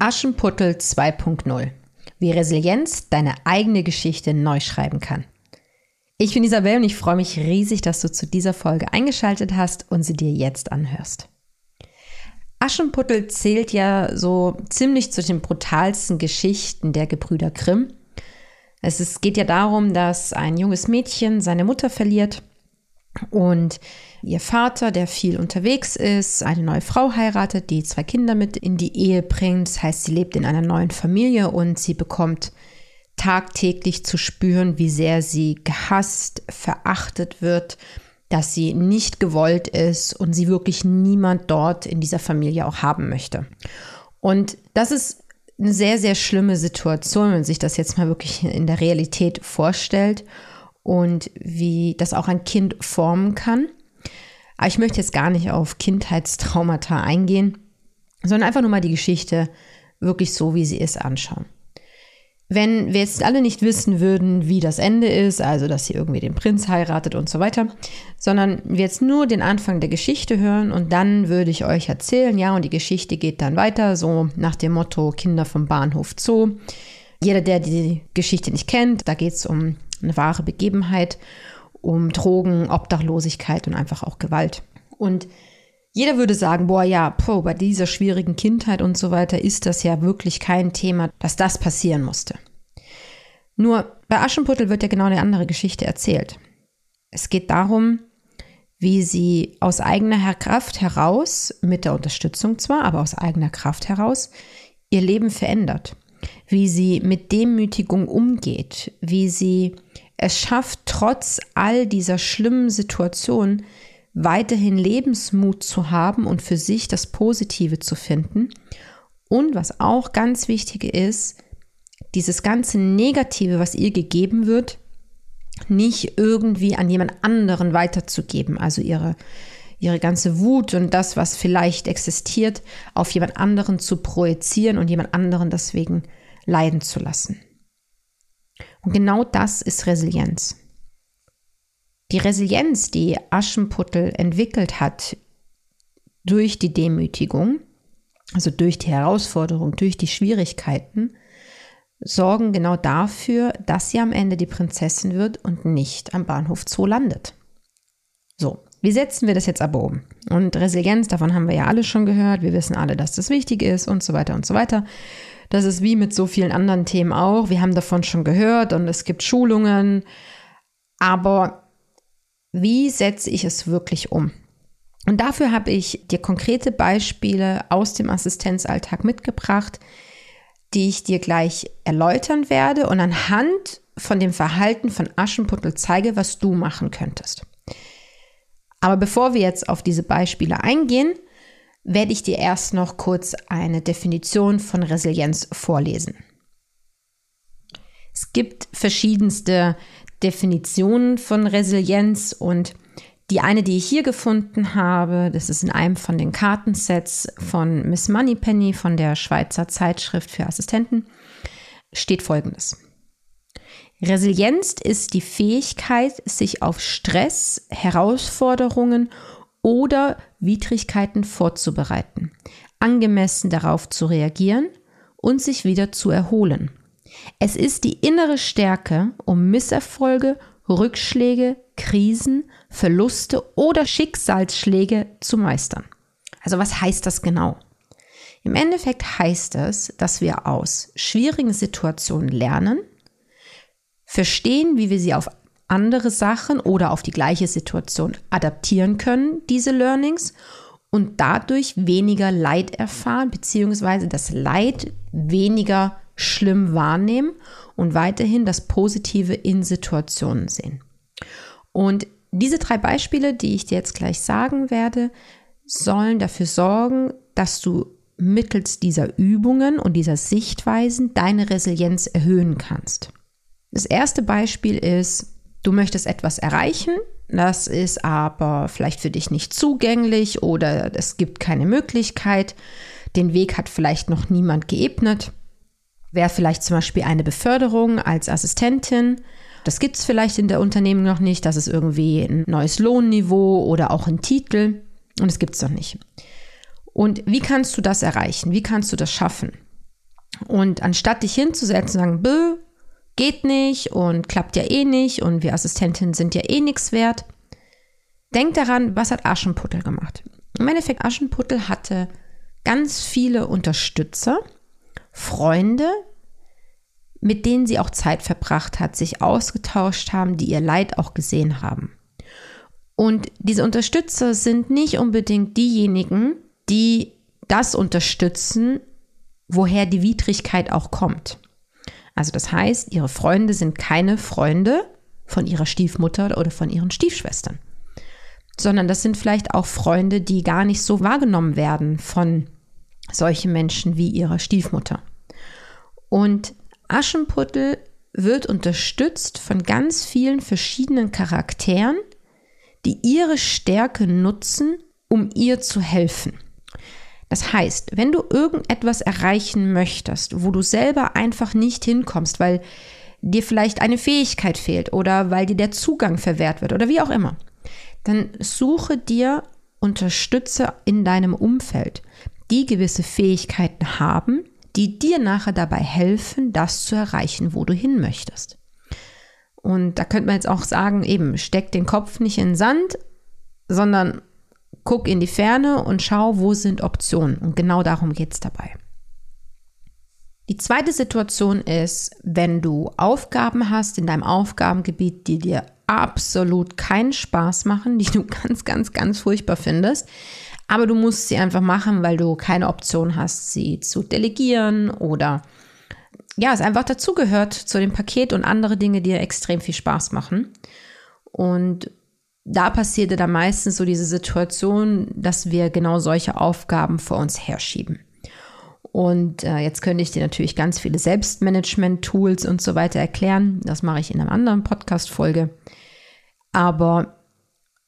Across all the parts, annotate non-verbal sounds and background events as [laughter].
Aschenputtel 2.0. Wie Resilienz deine eigene Geschichte neu schreiben kann. Ich bin Isabel und ich freue mich riesig, dass du zu dieser Folge eingeschaltet hast und sie dir jetzt anhörst. Aschenputtel zählt ja so ziemlich zu den brutalsten Geschichten der Gebrüder Grimm. Es ist, geht ja darum, dass ein junges Mädchen seine Mutter verliert und ihr Vater, der viel unterwegs ist, eine neue Frau heiratet, die zwei Kinder mit in die Ehe bringt. Das heißt, sie lebt in einer neuen Familie und sie bekommt tagtäglich zu spüren, wie sehr sie gehasst, verachtet wird, dass sie nicht gewollt ist und sie wirklich niemand dort in dieser Familie auch haben möchte. Und das ist eine sehr, sehr schlimme Situation, wenn man sich das jetzt mal wirklich in der Realität vorstellt und wie das auch ein Kind formen kann. Aber ich möchte jetzt gar nicht auf Kindheitstraumata eingehen, sondern einfach nur mal die Geschichte wirklich so, wie sie ist, anschauen. Wenn wir jetzt alle nicht wissen würden, wie das Ende ist, also dass sie irgendwie den Prinz heiratet und so weiter, sondern wir jetzt nur den Anfang der Geschichte hören und dann würde ich euch erzählen, ja, und die Geschichte geht dann weiter, so nach dem Motto Kinder vom Bahnhof Zoo. Jeder, der die Geschichte nicht kennt, da geht es um eine wahre Begebenheit, um Drogen, Obdachlosigkeit und einfach auch Gewalt. Und jeder würde sagen, boah, ja, po, bei dieser schwierigen Kindheit und so weiter ist das ja wirklich kein Thema, dass das passieren musste. Nur bei Aschenputtel wird ja genau eine andere Geschichte erzählt. Es geht darum, wie sie aus eigener Kraft heraus, mit der Unterstützung zwar, aber aus eigener Kraft heraus, ihr Leben verändert. Wie sie mit Demütigung umgeht, wie sie es schafft, trotz all dieser schlimmen Situationen weiterhin Lebensmut zu haben und für sich das Positive zu finden. Und was auch ganz wichtig ist, dieses ganze Negative, was ihr gegeben wird, nicht irgendwie an jemand anderen weiterzugeben. Also ihre, ihre ganze Wut und das, was vielleicht existiert, auf jemand anderen zu projizieren und jemand anderen deswegen leiden zu lassen. Und genau das ist Resilienz. Die Resilienz, die Aschenputtel entwickelt hat durch die Demütigung, also durch die Herausforderung, durch die Schwierigkeiten, sorgen genau dafür, dass sie am Ende die Prinzessin wird und nicht am Bahnhof Zoo landet. So, wie setzen wir das jetzt aber um? Und Resilienz, davon haben wir ja alle schon gehört. Wir wissen alle, dass das wichtig ist und so weiter und so weiter. Das ist wie mit so vielen anderen Themen auch. Wir haben davon schon gehört und es gibt Schulungen. Aber wie setze ich es wirklich um? Und dafür habe ich dir konkrete Beispiele aus dem Assistenzalltag mitgebracht, die ich dir gleich erläutern werde und anhand von dem Verhalten von Aschenputtel zeige, was du machen könntest. Aber bevor wir jetzt auf diese Beispiele eingehen, werde ich dir erst noch kurz eine Definition von Resilienz vorlesen. Es gibt verschiedenste Definitionen von Resilienz und die eine, die ich hier gefunden habe, das ist in einem von den Kartensets von Miss Moneypenny von der Schweizer Zeitschrift für Assistenten, steht folgendes. Resilienz ist die Fähigkeit, sich auf Stress, Herausforderungen oder Widrigkeiten vorzubereiten, angemessen darauf zu reagieren und sich wieder zu erholen. Es ist die innere Stärke, um Misserfolge, Rückschläge, Krisen, Verluste oder Schicksalsschläge zu meistern. Also was heißt das genau? Im Endeffekt heißt es, dass wir aus schwierigen Situationen lernen, verstehen, wie wir sie auf andere Sachen oder auf die gleiche Situation adaptieren können, diese Learnings, und dadurch weniger Leid erfahren, beziehungsweise das Leid weniger schlimm wahrnehmen und weiterhin das Positive in Situationen sehen. Und diese drei Beispiele, die ich dir jetzt gleich sagen werde, sollen dafür sorgen, dass du mittels dieser Übungen und dieser Sichtweisen deine Resilienz erhöhen kannst. Das erste Beispiel ist, du möchtest etwas erreichen, das ist aber vielleicht für dich nicht zugänglich oder es gibt keine Möglichkeit, den Weg hat vielleicht noch niemand geebnet. Wäre vielleicht zum Beispiel eine Beförderung als Assistentin. Das gibt es vielleicht in der Unternehmen noch nicht. Das ist irgendwie ein neues Lohnniveau oder auch ein Titel. Und es gibt es noch nicht. Und wie kannst du das erreichen? Wie kannst du das schaffen? Und anstatt dich hinzusetzen und sagen, geht nicht und klappt ja eh nicht und wir Assistentinnen sind ja eh nichts wert, denk daran, was hat Aschenputtel gemacht? Im Endeffekt, Aschenputtel hatte ganz viele Unterstützer, Freunde, mit denen sie auch Zeit verbracht hat, sich ausgetauscht haben, die ihr Leid auch gesehen haben. Und diese Unterstützer sind nicht unbedingt diejenigen, die das unterstützen, woher die Widrigkeit auch kommt. Also das heißt, ihre Freunde sind keine Freunde von ihrer Stiefmutter oder von ihren Stiefschwestern, sondern das sind vielleicht auch Freunde, die gar nicht so wahrgenommen werden von solchen Menschen wie ihrer Stiefmutter. Und Aschenputtel wird unterstützt von ganz vielen verschiedenen Charakteren, die ihre Stärke nutzen, um ihr zu helfen. Das heißt, wenn du irgendetwas erreichen möchtest, wo du selber einfach nicht hinkommst, weil dir vielleicht eine Fähigkeit fehlt oder weil dir der Zugang verwehrt wird oder wie auch immer, dann suche dir Unterstützer in deinem Umfeld, die gewisse Fähigkeiten haben, die dir nachher dabei helfen, das zu erreichen, wo du hin möchtest. Und da könnte man jetzt auch sagen, eben, steck den Kopf nicht in den Sand, sondern guck in die Ferne und schau, wo sind Optionen. Und genau darum geht es dabei. Die zweite Situation ist, wenn du Aufgaben hast in deinem Aufgabengebiet, die dir absolut keinen Spaß machen, die du [laughs] ganz, ganz, ganz furchtbar findest, aber du musst sie einfach machen, weil du keine Option hast, sie zu delegieren oder ja, es einfach dazugehört zu dem Paket und andere Dinge, die dir extrem viel Spaß machen. Und da passierte dann meistens so diese Situation, dass wir genau solche Aufgaben vor uns herschieben. Und äh, jetzt könnte ich dir natürlich ganz viele Selbstmanagement-Tools und so weiter erklären. Das mache ich in einer anderen Podcast-Folge. Aber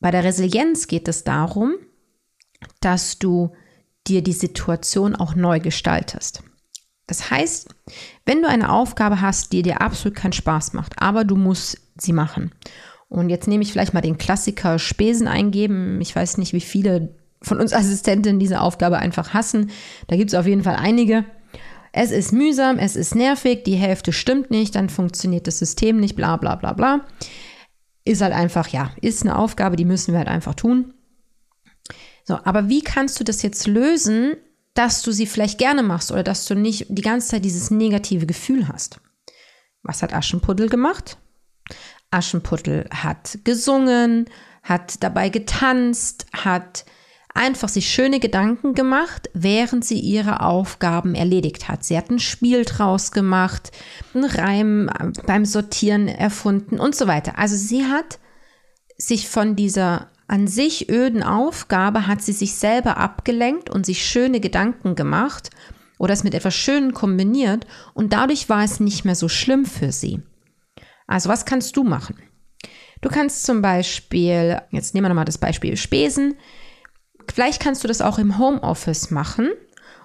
bei der Resilienz geht es darum, dass du dir die Situation auch neu gestaltest. Das heißt, wenn du eine Aufgabe hast, die dir absolut keinen Spaß macht, aber du musst sie machen und jetzt nehme ich vielleicht mal den Klassiker Spesen eingeben. Ich weiß nicht, wie viele von uns Assistentinnen diese Aufgabe einfach hassen. Da gibt es auf jeden Fall einige. Es ist mühsam, es ist nervig, die Hälfte stimmt nicht, dann funktioniert das System nicht, bla bla bla bla. Ist halt einfach, ja, ist eine Aufgabe, die müssen wir halt einfach tun. So, aber wie kannst du das jetzt lösen, dass du sie vielleicht gerne machst oder dass du nicht die ganze Zeit dieses negative Gefühl hast? Was hat Aschenpuddel gemacht? Aschenputtel hat gesungen, hat dabei getanzt, hat einfach sich schöne Gedanken gemacht, während sie ihre Aufgaben erledigt hat. Sie hat ein Spiel draus gemacht, einen Reim beim Sortieren erfunden und so weiter. Also sie hat sich von dieser an sich öden Aufgabe, hat sie sich selber abgelenkt und sich schöne Gedanken gemacht oder es mit etwas Schönem kombiniert und dadurch war es nicht mehr so schlimm für sie. Also was kannst du machen? Du kannst zum Beispiel, jetzt nehmen wir nochmal das Beispiel Spesen, vielleicht kannst du das auch im Homeoffice machen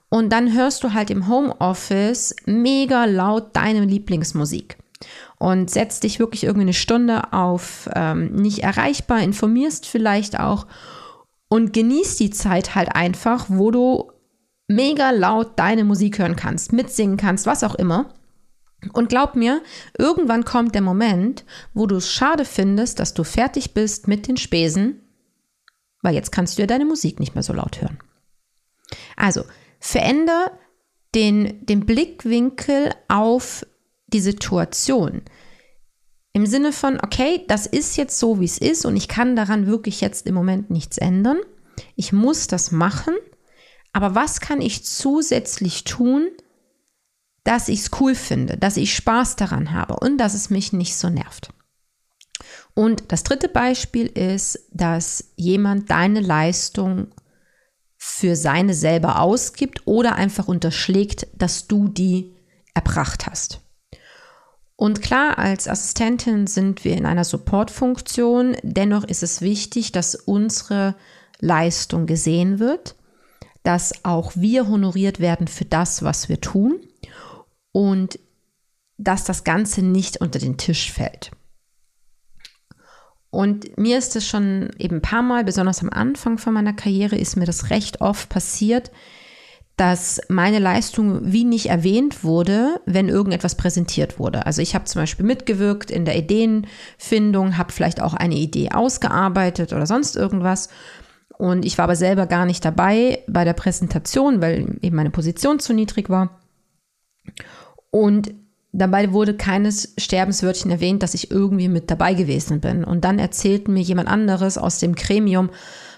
und dann hörst du halt im Homeoffice mega laut deine Lieblingsmusik und setzt dich wirklich irgendwie eine Stunde auf ähm, nicht erreichbar, informierst vielleicht auch und genießt die Zeit halt einfach, wo du mega laut deine Musik hören kannst, mitsingen kannst, was auch immer. Und glaub mir, irgendwann kommt der Moment, wo du es schade findest, dass du fertig bist mit den Spesen, weil jetzt kannst du ja deine Musik nicht mehr so laut hören. Also, veränder den, den Blickwinkel auf die Situation. Im Sinne von, okay, das ist jetzt so, wie es ist und ich kann daran wirklich jetzt im Moment nichts ändern. Ich muss das machen. Aber was kann ich zusätzlich tun, dass ich es cool finde, dass ich Spaß daran habe und dass es mich nicht so nervt. Und das dritte Beispiel ist, dass jemand deine Leistung für seine selber ausgibt oder einfach unterschlägt, dass du die erbracht hast. Und klar, als Assistentin sind wir in einer Supportfunktion. Dennoch ist es wichtig, dass unsere Leistung gesehen wird, dass auch wir honoriert werden für das, was wir tun und dass das Ganze nicht unter den Tisch fällt. Und mir ist es schon eben ein paar Mal, besonders am Anfang von meiner Karriere, ist mir das recht oft passiert, dass meine Leistung wie nicht erwähnt wurde, wenn irgendetwas präsentiert wurde. Also ich habe zum Beispiel mitgewirkt in der Ideenfindung, habe vielleicht auch eine Idee ausgearbeitet oder sonst irgendwas. Und ich war aber selber gar nicht dabei bei der Präsentation, weil eben meine Position zu niedrig war. Und dabei wurde keines Sterbenswörtchen erwähnt, dass ich irgendwie mit dabei gewesen bin. Und dann erzählt mir jemand anderes aus dem Gremium,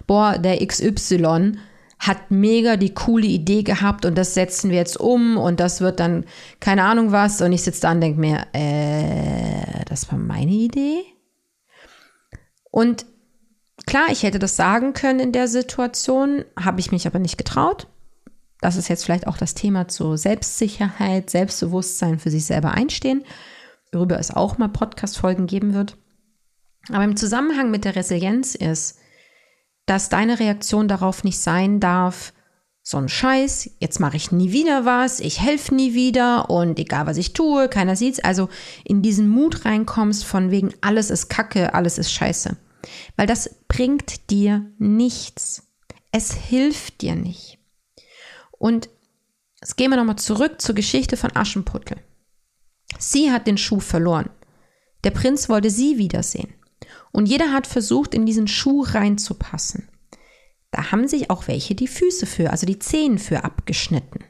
boah, der XY hat mega die coole Idee gehabt und das setzen wir jetzt um und das wird dann keine Ahnung was. Und ich sitze da und denke mir, äh, das war meine Idee. Und klar, ich hätte das sagen können in der Situation, habe ich mich aber nicht getraut das ist jetzt vielleicht auch das Thema zur Selbstsicherheit, Selbstbewusstsein für sich selber einstehen, worüber es auch mal Podcast-Folgen geben wird. Aber im Zusammenhang mit der Resilienz ist, dass deine Reaktion darauf nicht sein darf, so ein Scheiß, jetzt mache ich nie wieder was, ich helfe nie wieder und egal was ich tue, keiner sieht's. Also in diesen Mut reinkommst von wegen alles ist Kacke, alles ist Scheiße. Weil das bringt dir nichts. Es hilft dir nicht. Und jetzt gehen wir nochmal zurück zur Geschichte von Aschenputtel. Sie hat den Schuh verloren. Der Prinz wollte sie wiedersehen. Und jeder hat versucht, in diesen Schuh reinzupassen. Da haben sich auch welche die Füße für, also die Zehen für abgeschnitten.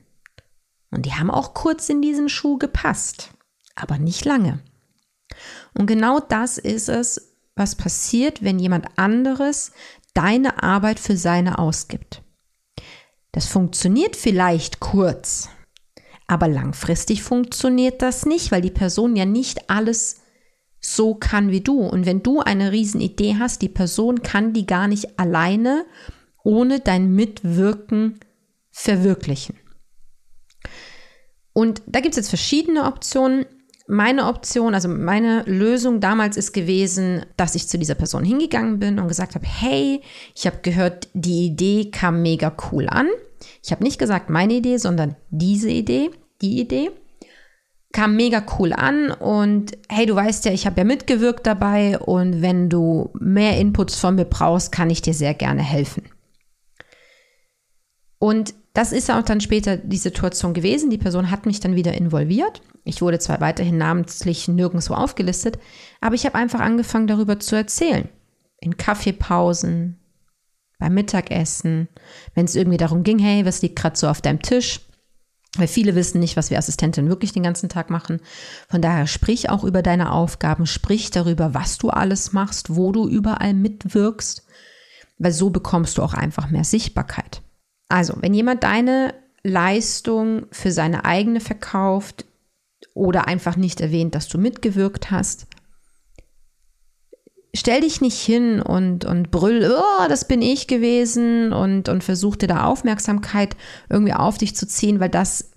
Und die haben auch kurz in diesen Schuh gepasst, aber nicht lange. Und genau das ist es, was passiert, wenn jemand anderes deine Arbeit für seine ausgibt. Das funktioniert vielleicht kurz, aber langfristig funktioniert das nicht, weil die Person ja nicht alles so kann wie du. Und wenn du eine Riesenidee hast, die Person kann die gar nicht alleine ohne dein Mitwirken verwirklichen. Und da gibt es jetzt verschiedene Optionen meine Option, also meine Lösung damals ist gewesen, dass ich zu dieser Person hingegangen bin und gesagt habe, hey, ich habe gehört, die Idee kam mega cool an. Ich habe nicht gesagt meine Idee, sondern diese Idee, die Idee kam mega cool an und hey, du weißt ja, ich habe ja mitgewirkt dabei und wenn du mehr Inputs von mir brauchst, kann ich dir sehr gerne helfen. Und das ist auch dann später die Situation gewesen. Die Person hat mich dann wieder involviert. Ich wurde zwar weiterhin namentlich nirgendwo aufgelistet, aber ich habe einfach angefangen darüber zu erzählen. In Kaffeepausen, beim Mittagessen, wenn es irgendwie darum ging, hey, was liegt gerade so auf deinem Tisch? Weil viele wissen nicht, was wir Assistentinnen wirklich den ganzen Tag machen. Von daher sprich auch über deine Aufgaben, sprich darüber, was du alles machst, wo du überall mitwirkst, weil so bekommst du auch einfach mehr Sichtbarkeit. Also, wenn jemand deine Leistung für seine eigene verkauft oder einfach nicht erwähnt, dass du mitgewirkt hast, stell dich nicht hin und, und brüll, oh, das bin ich gewesen und, und versuch dir da Aufmerksamkeit irgendwie auf dich zu ziehen, weil das,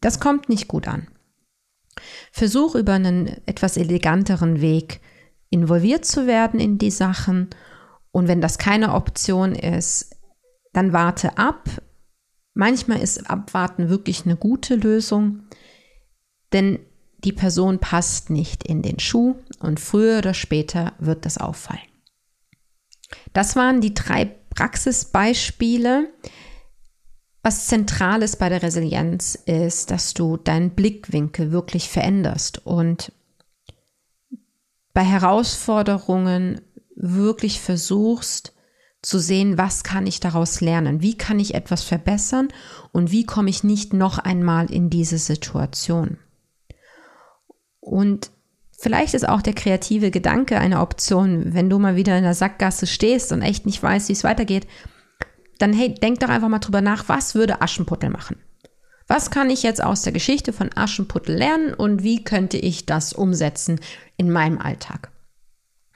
das kommt nicht gut an. Versuch über einen etwas eleganteren Weg involviert zu werden in die Sachen und wenn das keine Option ist, dann warte ab. Manchmal ist Abwarten wirklich eine gute Lösung, denn die Person passt nicht in den Schuh und früher oder später wird das auffallen. Das waren die drei Praxisbeispiele. Was zentral ist bei der Resilienz ist, dass du deinen Blickwinkel wirklich veränderst und bei Herausforderungen wirklich versuchst, zu sehen, was kann ich daraus lernen, wie kann ich etwas verbessern und wie komme ich nicht noch einmal in diese Situation. Und vielleicht ist auch der kreative Gedanke eine Option, wenn du mal wieder in der Sackgasse stehst und echt nicht weißt, wie es weitergeht, dann hey, denk doch einfach mal drüber nach, was würde Aschenputtel machen? Was kann ich jetzt aus der Geschichte von Aschenputtel lernen und wie könnte ich das umsetzen in meinem Alltag?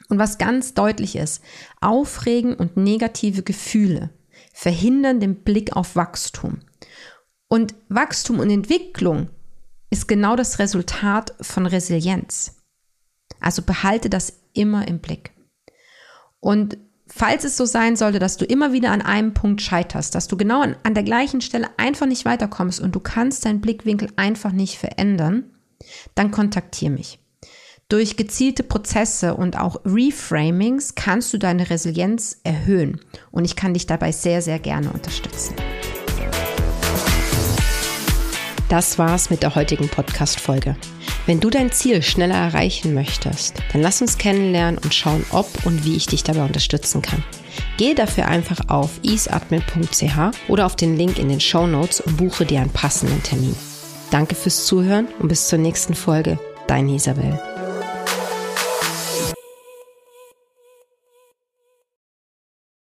Und was ganz deutlich ist, Aufregen und negative Gefühle verhindern den Blick auf Wachstum. Und Wachstum und Entwicklung ist genau das Resultat von Resilienz. Also behalte das immer im Blick. Und falls es so sein sollte, dass du immer wieder an einem Punkt scheiterst, dass du genau an, an der gleichen Stelle einfach nicht weiterkommst und du kannst deinen Blickwinkel einfach nicht verändern, dann kontaktiere mich. Durch gezielte Prozesse und auch Reframings kannst du deine Resilienz erhöhen und ich kann dich dabei sehr, sehr gerne unterstützen. Das war's mit der heutigen Podcast-Folge. Wenn du dein Ziel schneller erreichen möchtest, dann lass uns kennenlernen und schauen, ob und wie ich dich dabei unterstützen kann. Gehe dafür einfach auf easeadmin.ch oder auf den Link in den Show Notes und buche dir einen passenden Termin. Danke fürs Zuhören und bis zur nächsten Folge. Deine Isabel.